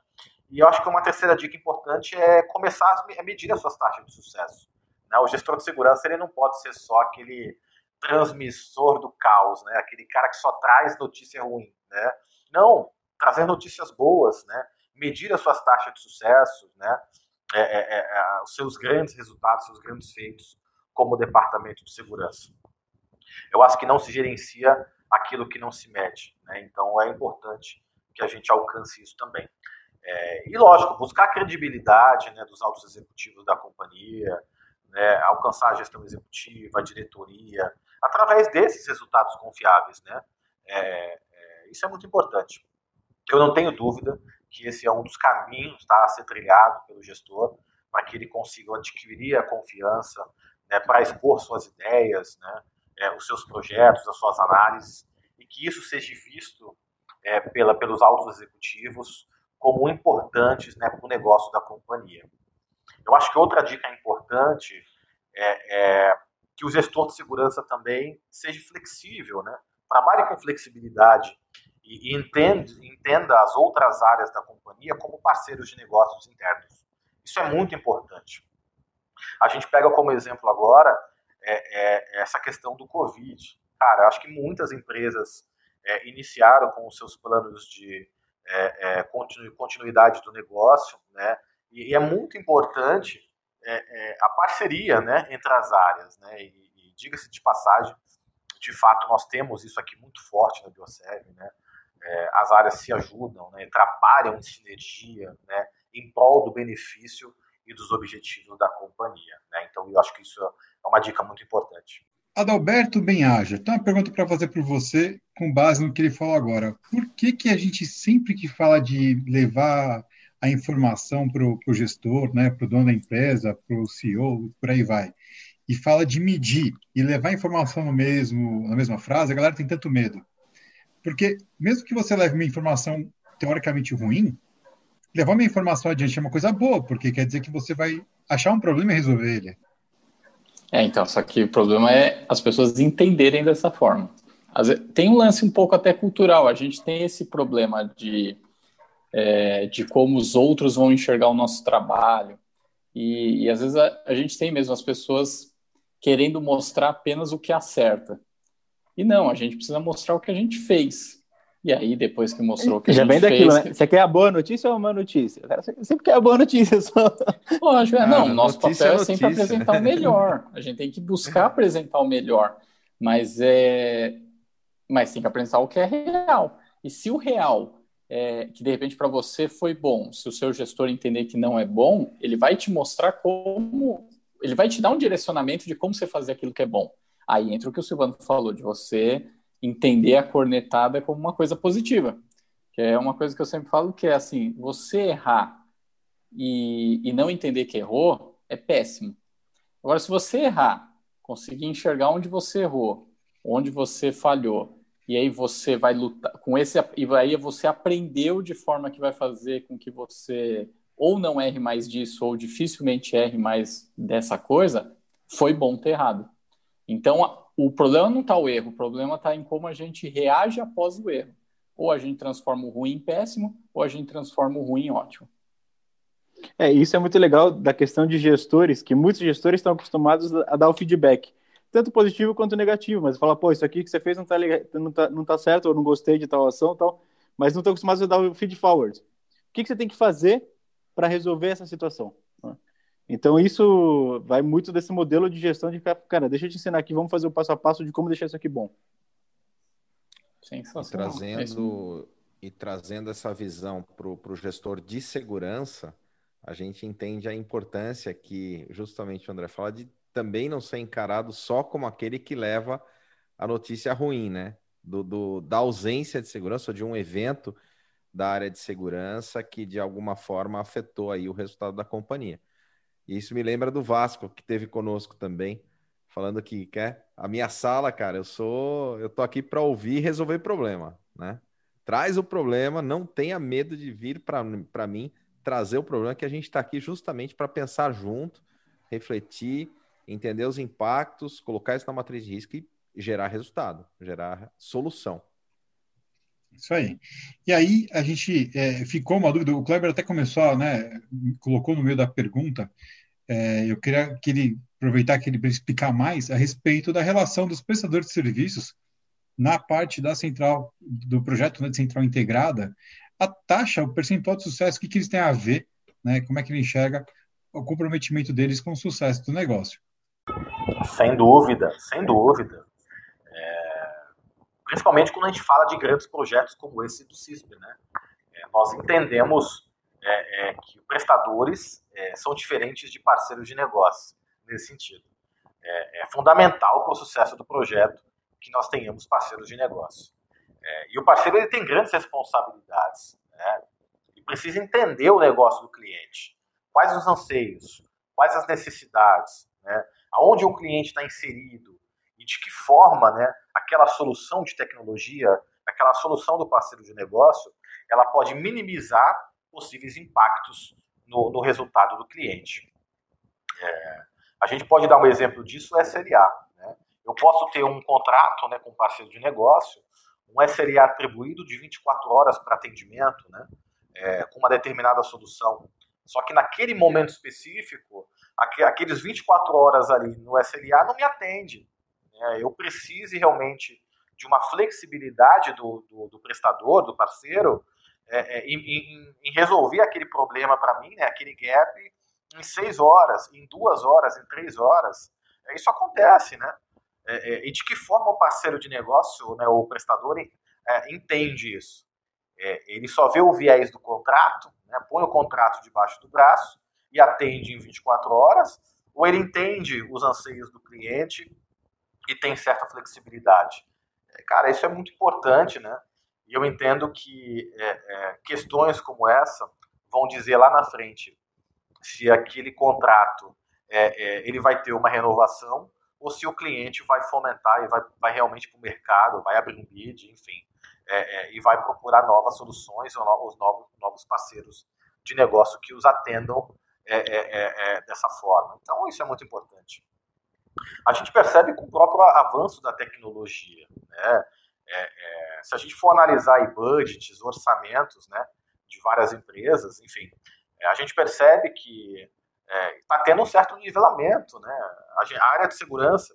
E: E eu acho que uma terceira dica importante é começar a medir as suas taxas de sucesso. Né? O gestor de segurança ele não pode ser só aquele transmissor do caos, né? Aquele cara que só traz notícia ruim, né? Não, trazer notícias boas, né? Medir as suas taxas de sucesso, né? é, é, é, os seus grandes resultados, seus grandes feitos como departamento de segurança. Eu acho que não se gerencia aquilo que não se mede, né? então é importante que a gente alcance isso também. É, e lógico, buscar a credibilidade né, dos altos executivos da companhia, né, alcançar a gestão executiva, a diretoria, através desses resultados confiáveis. Né? É, é, isso é muito importante. Eu não tenho dúvida que esse é um dos caminhos tá, a ser trilhado pelo gestor para que ele consiga adquirir a confiança né, para expor suas ideias, né, é, os seus projetos, as suas análises, e que isso seja visto é, pela, pelos altos executivos como importantes né, para o negócio da companhia. Eu acho que outra dica importante é, é que o gestor de segurança também seja flexível, né? Trabalhe com flexibilidade e, e entenda, entenda as outras áreas da companhia como parceiros de negócios internos. Isso é muito importante. A gente pega como exemplo agora é, é, essa questão do Covid. Cara, acho que muitas empresas é, iniciaram com os seus planos de é, é, continuidade do negócio, né? E, e é muito importante é, a parceria, né, entre as áreas, né? E, e diga-se de passagem, de fato nós temos isso aqui muito forte na Bioserve, né? as áreas se ajudam, né? trabalham em sinergia, né? Em prol do benefício e dos objetivos da companhia, né? Então eu acho que isso é uma dica muito importante.
C: Adalberto Benhaja, tem uma pergunta para fazer para você, com base no que ele falou agora. Por que, que a gente sempre que fala de levar a informação para o gestor, né, para o dono da empresa, para o CEO, por aí vai, e fala de medir e levar informação no mesmo, na mesma frase, a galera tem tanto medo. Porque mesmo que você leve uma informação teoricamente ruim, levar uma informação adiante é uma coisa boa, porque quer dizer que você vai achar um problema e resolver ele.
D: É, então, só que o problema é as pessoas entenderem dessa forma. Tem um lance um pouco até cultural, a gente tem esse problema de, é, de como os outros vão enxergar o nosso trabalho, e, e às vezes a, a, gente tem mesmo as pessoas querendo mostrar apenas o que acerta. E não, a gente precisa mostrar o que a gente fez. E aí, depois que mostrou que
B: Já
D: a gente
B: vem daquilo, fez, né? Você quer a boa notícia ou a má notícia? O cara sempre quer a boa notícia só.
D: Lógico, é, não, nosso papel é, é sempre apresentar o melhor. A gente tem que buscar apresentar o melhor. Mas, é... mas tem que apresentar o que é real. E se o real, é, que de repente para você foi bom, se o seu gestor entender que não é bom, ele vai te mostrar como. Ele vai te dar um direcionamento de como você fazer aquilo que é bom. Aí entra o que o Silvano falou, de você entender a cornetada como uma coisa positiva. Que é uma coisa que eu sempre falo que é assim, você errar e, e não entender que errou é péssimo. Agora, se você errar, conseguir enxergar onde você errou, onde você falhou, e aí você vai lutar com esse e aí você aprendeu de forma que vai fazer com que você ou não erre mais disso ou dificilmente erre mais dessa coisa, foi bom ter errado. Então, o problema não está o erro, o problema está em como a gente reage após o erro. Ou a gente transforma o ruim em péssimo, ou a gente transforma o ruim em ótimo.
B: É, isso é muito legal da questão de gestores, que muitos gestores estão acostumados a dar o feedback, tanto positivo quanto negativo, mas fala, pô, isso aqui que você fez não está não tá, não tá certo, ou não gostei de tal ação tal, mas não estão acostumados a dar o feed forward. O que, que você tem que fazer para resolver essa situação? Então, isso vai muito desse modelo de gestão de ficar, cara, deixa eu te ensinar aqui, vamos fazer o passo a passo de como deixar isso aqui bom.
A: Sensacional. E trazendo, e trazendo essa visão para o gestor de segurança, a gente entende a importância que justamente o André fala de também não ser encarado só como aquele que leva a notícia ruim, né? Do, do, da ausência de segurança ou de um evento da área de segurança que de alguma forma afetou aí o resultado da companhia. E isso me lembra do Vasco, que teve conosco também, falando que quer a minha sala, cara, eu sou, eu tô aqui para ouvir e resolver problema, né? Traz o problema, não tenha medo de vir para mim trazer o problema que a gente está aqui justamente para pensar junto, refletir, entender os impactos, colocar isso na matriz de risco e gerar resultado, gerar solução.
C: Isso aí. E aí a gente é, ficou uma dúvida, o Kleber até começou, né, colocou no meio da pergunta, é, eu queria que ele aproveitar que ele para explicar mais a respeito da relação dos prestadores de serviços na parte da central, do projeto né, de central integrada, a taxa, o percentual de sucesso, o que, que eles têm a ver, né, como é que ele enxerga o comprometimento deles com o sucesso do negócio.
E: Sem dúvida, sem dúvida. É, principalmente quando a gente fala de grandes projetos como esse do CISP, né? É, nós entendemos é, é que prestadores é, são diferentes de parceiros de negócio nesse sentido. É, é fundamental para o sucesso do projeto que nós tenhamos parceiros de negócio. e o parceiro ele tem grandes responsabilidades. Né? Precisa entender o negócio do cliente, quais os anseios, quais as necessidades, né? aonde o cliente está inserido de que forma né, aquela solução de tecnologia, aquela solução do parceiro de negócio, ela pode minimizar possíveis impactos no, no resultado do cliente. É, a gente pode dar um exemplo disso, o SLA. Né? Eu posso ter um contrato né, com um parceiro de negócio, um SLA atribuído de 24 horas para atendimento, né, é, com uma determinada solução. Só que naquele momento específico, aqueles 24 horas ali no SLA não me atende. Né? Eu preciso realmente de uma flexibilidade do, do, do prestador, do parceiro, é, é, em, em, em, resolver aquele problema para mim, né, aquele gap, em seis horas, em duas horas, em três horas. É, isso acontece, né? É, é, e de que forma o parceiro de negócio, né, o prestador, entende isso? ele só vê o viés do contrato, né, põe o contrato debaixo do braço e atende em 24 horas, ou ele entende os anseios do cliente e tem certa flexibilidade. É, cara, isso é muito importante, né? E eu entendo que é, é, questões como essa vão dizer lá na frente se aquele contrato é, é ele vai ter uma renovação ou se o cliente vai fomentar e vai, vai realmente para o mercado, vai abrir um bid, enfim, é, e vai procurar novas soluções ou novos, novos, novos parceiros de negócio que os atendam dessa forma. Então, isso é muito importante. A gente percebe com o próprio avanço da tecnologia. Né? É, se a gente for analisar aí budgets, orçamentos né, de várias empresas, enfim, a gente percebe que está tendo um certo nivelamento. Né? A área de segurança,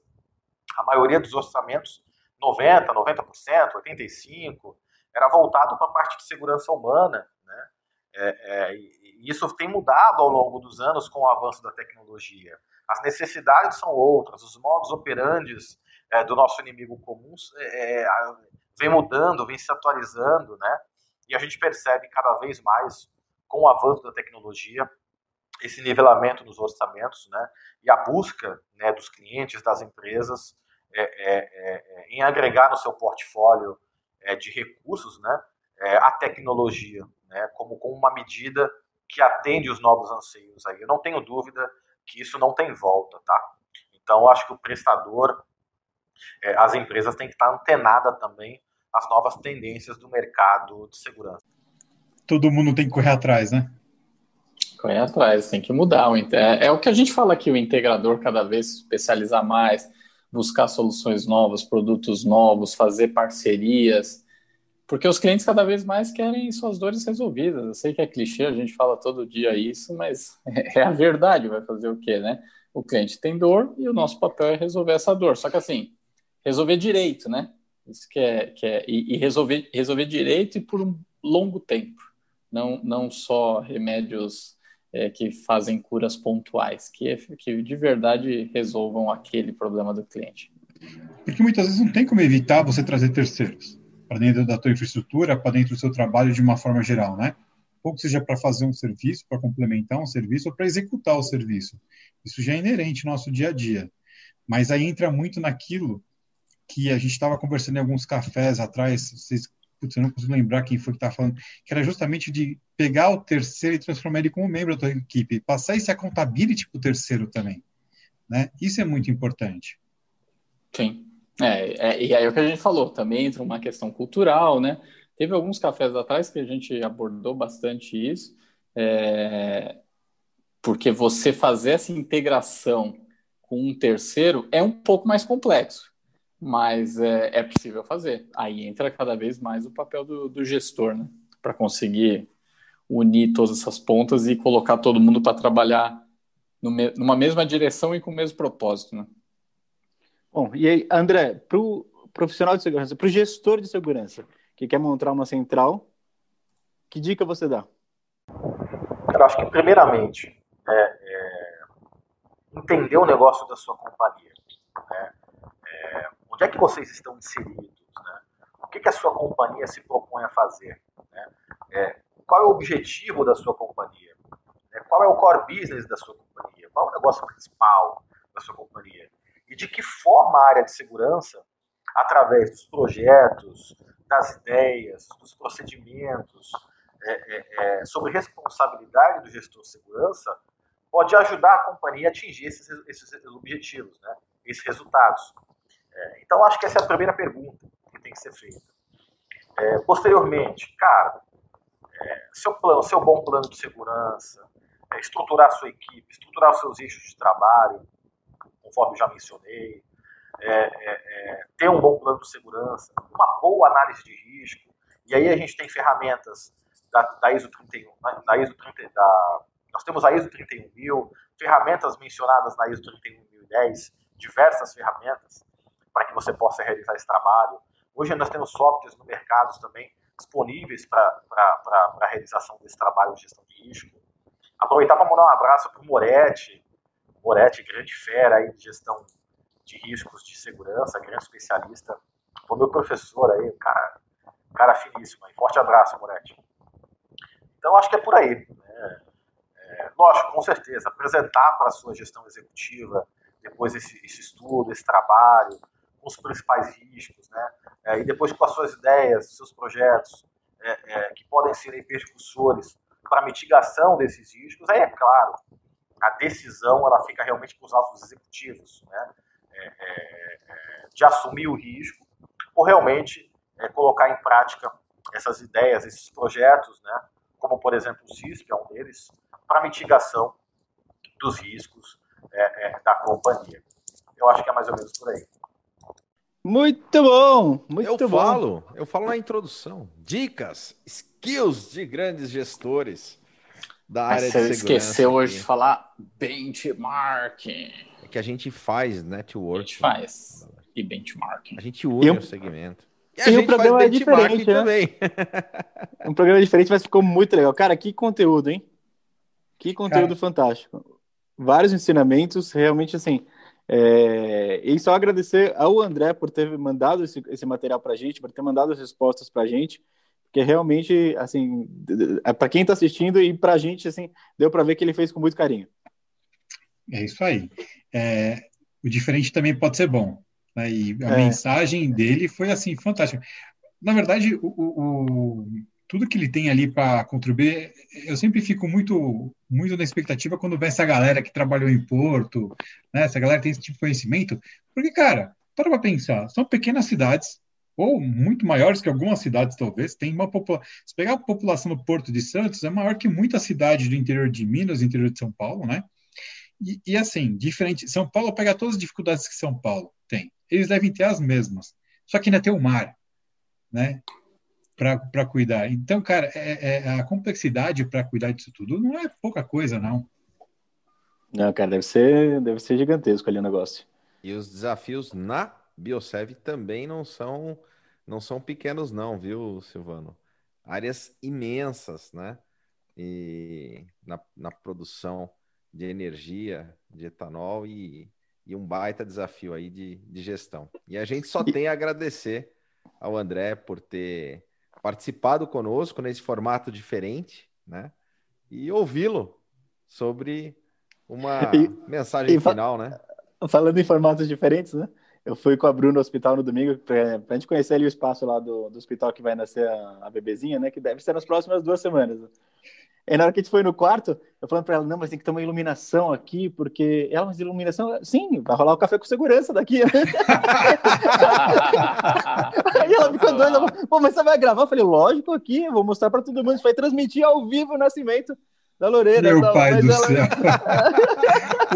E: a maioria dos orçamentos, 90%, 90%, 85%, era voltado para a parte de segurança humana. Né? É, é, e isso tem mudado ao longo dos anos com o avanço da tecnologia. As necessidades são outras, os modos operantes é, do nosso inimigo comum é, é, vem mudando, vem se atualizando, né? E a gente percebe cada vez mais, com o avanço da tecnologia, esse nivelamento nos orçamentos, né? E a busca né, dos clientes, das empresas, é, em agregar no seu portfólio de recursos, né? a tecnologia, né, como, como uma medida que atende os novos anseios aí. Eu não tenho dúvida que isso não tem volta, tá? Então, eu acho que o prestador, é, as empresas têm que estar antenada também às novas tendências do mercado de segurança.
C: Todo mundo tem que correr atrás, né?
D: Correr atrás, tem que mudar. É, é o que a gente fala aqui, o integrador cada vez se especializar mais, buscar soluções novas, produtos novos, fazer parcerias, porque os clientes cada vez mais querem suas dores resolvidas. Eu sei que é clichê, a gente fala todo dia isso, mas é a verdade. Vai fazer o quê, né? O cliente tem dor e o nosso papel é resolver essa dor. Só que assim, resolver direito, né? Isso que é, que é e, e resolver, resolver direito e por um longo tempo. Não, não só remédios é, que fazem curas pontuais, que, que de verdade resolvam aquele problema do cliente.
C: Porque muitas vezes não tem como evitar você trazer terceiros para dentro da tua infraestrutura, para dentro do seu trabalho de uma forma geral, né? Ou seja para fazer um serviço, para complementar um serviço ou para executar o serviço. Isso já é inerente ao nosso dia a dia. Mas aí entra muito naquilo que a gente estava conversando em alguns cafés atrás, vocês, putz, eu não consigo lembrar quem foi que estava falando, que era justamente de pegar o terceiro e transformar ele como membro da tua equipe, passar esse accountability para o terceiro também. Né? Isso é muito importante.
D: Sim. É, é, e aí é o que a gente falou, também entra uma questão cultural, né? Teve alguns cafés atrás que a gente abordou bastante isso, é, porque você fazer essa integração com um terceiro é um pouco mais complexo, mas é, é possível fazer. Aí entra cada vez mais o papel do, do gestor, né? Para conseguir unir todas essas pontas e colocar todo mundo para trabalhar numa mesma direção e com o mesmo propósito, né?
B: Bom, e aí, André, para o profissional de segurança, para o gestor de segurança que quer montar uma central, que dica você dá?
E: Eu acho que, primeiramente, é, é, entender o negócio da sua companhia. Né? É, onde é que vocês estão inseridos? Né? O que, que a sua companhia se propõe a fazer? Né? É, qual é o objetivo da sua companhia? Né? Qual é o core business da sua companhia? Qual é o negócio principal da sua companhia? E de que forma a área de segurança, através dos projetos, das ideias, dos procedimentos, é, é, é, sobre responsabilidade do gestor de segurança, pode ajudar a companhia a atingir esses, esses objetivos, né? esses resultados. É, então, acho que essa é a primeira pergunta que tem que ser feita. É, posteriormente, cara, é, seu plano, seu bom plano de segurança, é, estruturar sua equipe, estruturar os seus eixos de trabalho, conforme já mencionei, é, é, é, ter um bom plano de segurança, uma boa análise de risco, e aí a gente tem ferramentas da, da ISO 31, da ISO 30, da, nós temos a ISO 31000, ferramentas mencionadas na ISO 31010, diversas ferramentas para que você possa realizar esse trabalho. Hoje nós temos softwares no mercado também disponíveis para a realização desse trabalho de gestão de risco. Aproveitar para mandar um abraço para o Moretti, Moretti, grande fera aí de gestão de riscos de segurança, grande especialista. Foi meu professor aí, cara, cara finíssimo. Aí. Forte abraço, Moretti. Então, acho que é por aí. Né? É, lógico, com certeza, apresentar para a sua gestão executiva depois esse, esse estudo, esse trabalho, com os principais riscos, né? É, e depois com as suas ideias, seus projetos, é, é, que podem ser percussores para mitigação desses riscos, aí é claro, a decisão ela fica realmente com os altos executivos, né? É, é, é, de assumir o risco ou realmente colocar em prática essas ideias, esses projetos, né? como por exemplo o CISP é um deles, para mitigação dos riscos da companhia. Eu acho que é mais ou menos por aí.
B: Muito bom, muito
A: eu
B: bom.
A: falo, eu falo na introdução, dicas, skills de grandes gestores da área Mas de segurança.
D: Você esqueceu hoje de falar benchmarking.
A: É que a gente faz network. A
D: gente faz e benchmarking.
A: A gente une o segmento.
B: E, e o programa é diferente, né? também. um programa diferente, mas ficou muito legal. Cara, que conteúdo, hein? Que conteúdo Cara. fantástico. Vários ensinamentos, realmente assim. É... E só agradecer ao André por ter mandado esse, esse material para a gente, por ter mandado as respostas para a gente, porque realmente, assim, é para quem está assistindo e para a gente, assim, deu para ver que ele fez com muito carinho.
C: É isso aí. É, o diferente também pode ser bom. Né? E a é. mensagem dele foi, assim, fantástica. Na verdade, o, o, tudo que ele tem ali para contribuir, eu sempre fico muito muito na expectativa quando vem essa galera que trabalhou em Porto, né? essa galera tem esse tipo de conhecimento, porque, cara, para para pensar, são pequenas cidades, ou muito maiores que algumas cidades, talvez, tem uma população, se pegar a população do Porto de Santos, é maior que muitas cidades do interior de Minas, interior de São Paulo, né? E, e assim, diferente, São Paulo pega todas as dificuldades que São Paulo tem, eles devem ter as mesmas, só que ainda tem o mar, né? para cuidar. Então, cara, é, é a complexidade para cuidar disso tudo não é pouca coisa, não.
B: Não, cara, deve ser, deve ser gigantesco ali o negócio.
A: E os desafios na Biosev também não são não são pequenos não, viu, Silvano? Áreas imensas, né? E na, na produção de energia, de etanol e, e um baita desafio aí de, de gestão. E a gente só tem a agradecer ao André por ter participado conosco nesse formato diferente, né? E ouvi-lo sobre uma e, mensagem e final, né?
B: Falando em formatos diferentes, né? Eu fui com a Bruna no hospital no domingo para a gente conhecer ali o espaço lá do, do hospital que vai nascer a, a bebezinha, né? Que deve ser nas próximas duas semanas. E na hora que a gente foi no quarto, eu falando para ela, não, mas tem que ter uma iluminação aqui, porque ela, mas iluminação, sim, vai rolar o café com segurança daqui. Aí ela ficou doida, pô, mas você vai gravar? Eu falei, lógico, aqui, vou mostrar para todo mundo, a gente vai transmitir ao vivo o nascimento da Lorena.
C: Meu pai do ela... céu.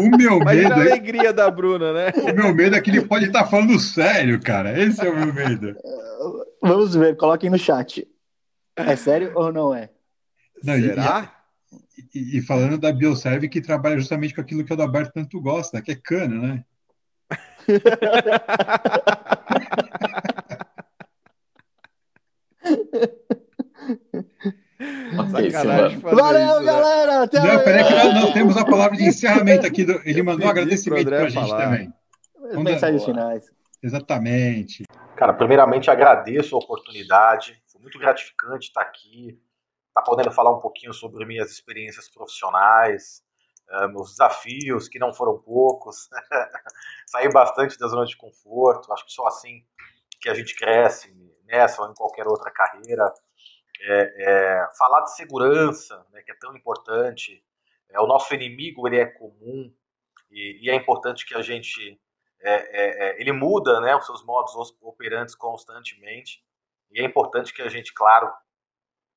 C: o meu
A: Mas
C: medo.
A: a é alegria da Bruna, né?
C: O meu medo é que ele pode estar tá falando sério, cara. Esse é o meu medo.
B: Vamos ver, coloquem no chat. É sério ou não é?
C: Não, Será? E, e, falando da Bioserve, que trabalha justamente com aquilo que o Adalberto tanto gosta, que é cana, né?
D: Sacanagem.
B: Valeu, isso, né? galera! Né? Até
C: não, peraí, que nós, nós, temos a palavra de encerramento aqui. Do, ele mandou um agradecimento para a gente falar. também.
B: Mensagens finais.
C: Exatamente.
E: Cara, primeiramente agradeço a oportunidade. Foi muito gratificante estar aqui, estar tá podendo falar um pouquinho sobre minhas experiências profissionais, uh, meus desafios, que não foram poucos. Sair bastante da zona de conforto. Acho que só assim que a gente cresce nessa ou em qualquer outra carreira. É, é, falar de segurança, né, que é tão importante. É, o nosso inimigo ele é comum e, e é importante que a gente é, é, é, ele muda né, os seus modos operantes constantemente. E é importante que a gente, claro,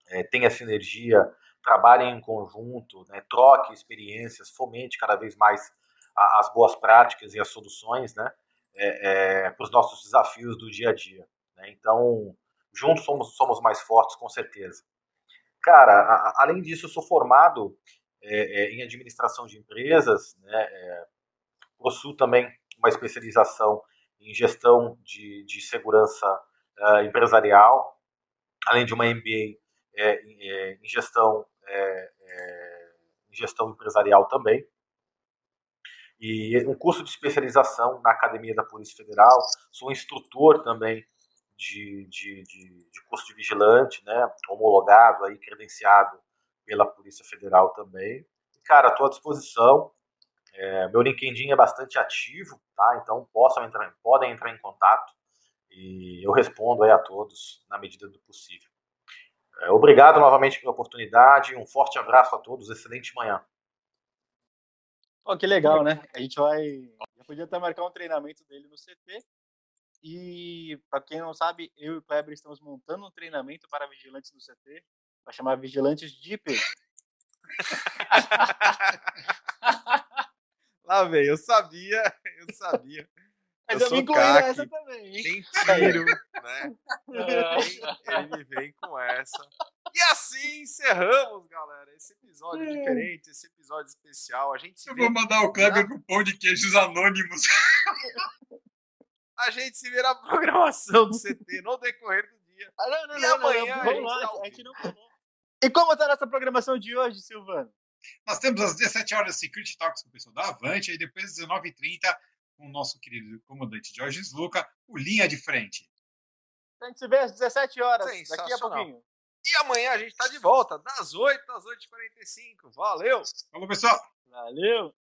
E: é, tenha sinergia, trabalhe em conjunto, né, troque experiências, fomente cada vez mais a, as boas práticas e as soluções né, para os nossos desafios do dia a dia. Né? Então, juntos somos, somos mais fortes, com certeza. Cara, a, além disso, eu sou formado em administração de empresas, né, possuo também uma especialização em gestão de, de segurança uh, empresarial, além de uma MBA é, é, em gestão é, é, em gestão empresarial também e um curso de especialização na Academia da Polícia Federal. Sou instrutor também de, de, de, de curso de vigilante, né, homologado aí, credenciado pela Polícia Federal também. E, cara, estou à disposição. É, meu LinkedIn é bastante ativo, tá? Então possam entrar, podem entrar em contato e eu respondo aí a todos na medida do possível. É, obrigado novamente pela oportunidade, um forte abraço a todos, excelente manhã.
B: Oh, que legal, né? A gente vai. Já podia até marcar um treinamento dele no CT. E, para quem não sabe, eu e o Kleber estamos montando um treinamento para vigilantes no CT. Vai chamar Vigilantes Deep.
A: Lá vem, eu sabia, eu sabia.
B: Mas eu, eu vim com essa também.
A: Tem tiro, né? ele vem com essa. E assim encerramos, galera, esse episódio é. diferente, esse episódio especial. A gente
C: eu vou mandar o Kleber pro pão de queijos anônimos.
A: A gente se vê na programação do CT no decorrer do dia.
B: Ah, não, não, e não, amanhã não, vamos lá, a gente não E como está a nossa programação de hoje, Silvano?
C: Nós temos às 17 horas Secret Talks com o pessoal da Avante, e depois às 19h30 com o nosso querido comandante Jorge Sluca, o Linha de Frente.
B: A gente se vê às 17 horas, daqui a pouquinho.
A: E amanhã a gente está de volta, das 8 às 8h45. Valeu!
C: Falou, pessoal!
B: Valeu!